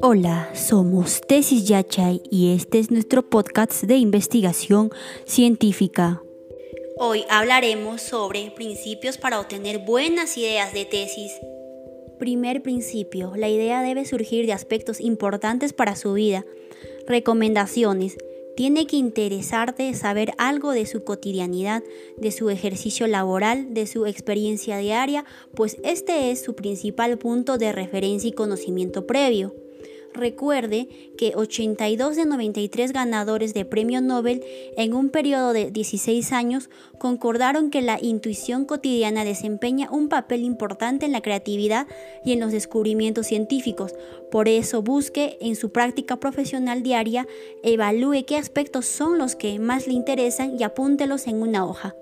Hola, somos Tesis Yachay y este es nuestro podcast de investigación científica. Hoy hablaremos sobre principios para obtener buenas ideas de tesis. Primer principio, la idea debe surgir de aspectos importantes para su vida. Recomendaciones. Tiene que interesarte saber algo de su cotidianidad, de su ejercicio laboral, de su experiencia diaria, pues este es su principal punto de referencia y conocimiento previo. Recuerde que 82 de 93 ganadores de premio Nobel en un periodo de 16 años concordaron que la intuición cotidiana desempeña un papel importante en la creatividad y en los descubrimientos científicos. Por eso busque en su práctica profesional diaria, evalúe qué aspectos son los que más le interesan y apúntelos en una hoja.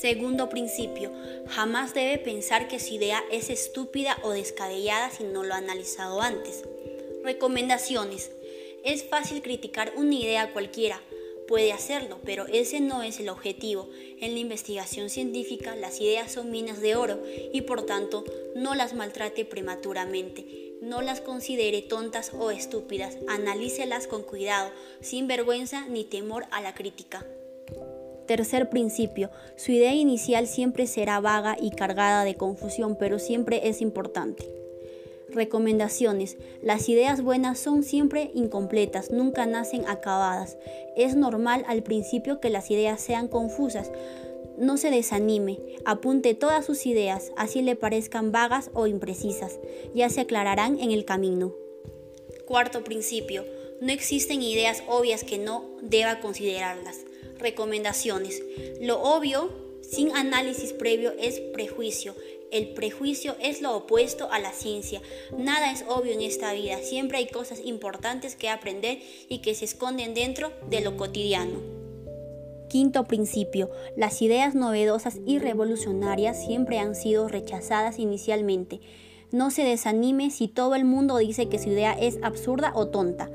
Segundo principio, jamás debe pensar que su idea es estúpida o descabellada si no lo ha analizado antes. Recomendaciones. Es fácil criticar una idea cualquiera, puede hacerlo, pero ese no es el objetivo. En la investigación científica las ideas son minas de oro y por tanto no las maltrate prematuramente. No las considere tontas o estúpidas, analícelas con cuidado, sin vergüenza ni temor a la crítica. Tercer principio, su idea inicial siempre será vaga y cargada de confusión, pero siempre es importante. Recomendaciones. Las ideas buenas son siempre incompletas, nunca nacen acabadas. Es normal al principio que las ideas sean confusas. No se desanime, apunte todas sus ideas, así le parezcan vagas o imprecisas. Ya se aclararán en el camino. Cuarto principio. No existen ideas obvias que no deba considerarlas. Recomendaciones. Lo obvio, sin análisis previo, es prejuicio. El prejuicio es lo opuesto a la ciencia. Nada es obvio en esta vida. Siempre hay cosas importantes que aprender y que se esconden dentro de lo cotidiano. Quinto principio. Las ideas novedosas y revolucionarias siempre han sido rechazadas inicialmente. No se desanime si todo el mundo dice que su idea es absurda o tonta.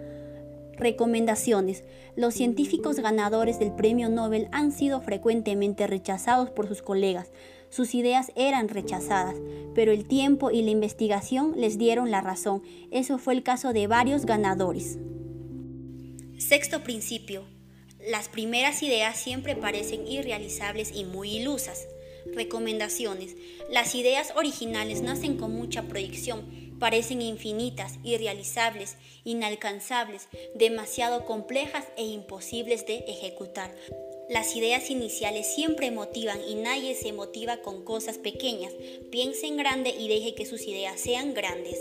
Recomendaciones. Los científicos ganadores del Premio Nobel han sido frecuentemente rechazados por sus colegas. Sus ideas eran rechazadas, pero el tiempo y la investigación les dieron la razón. Eso fue el caso de varios ganadores. Sexto principio. Las primeras ideas siempre parecen irrealizables y muy ilusas. Recomendaciones. Las ideas originales nacen con mucha proyección parecen infinitas, irrealizables, inalcanzables, demasiado complejas e imposibles de ejecutar. Las ideas iniciales siempre motivan y nadie se motiva con cosas pequeñas. Piense en grande y deje que sus ideas sean grandes.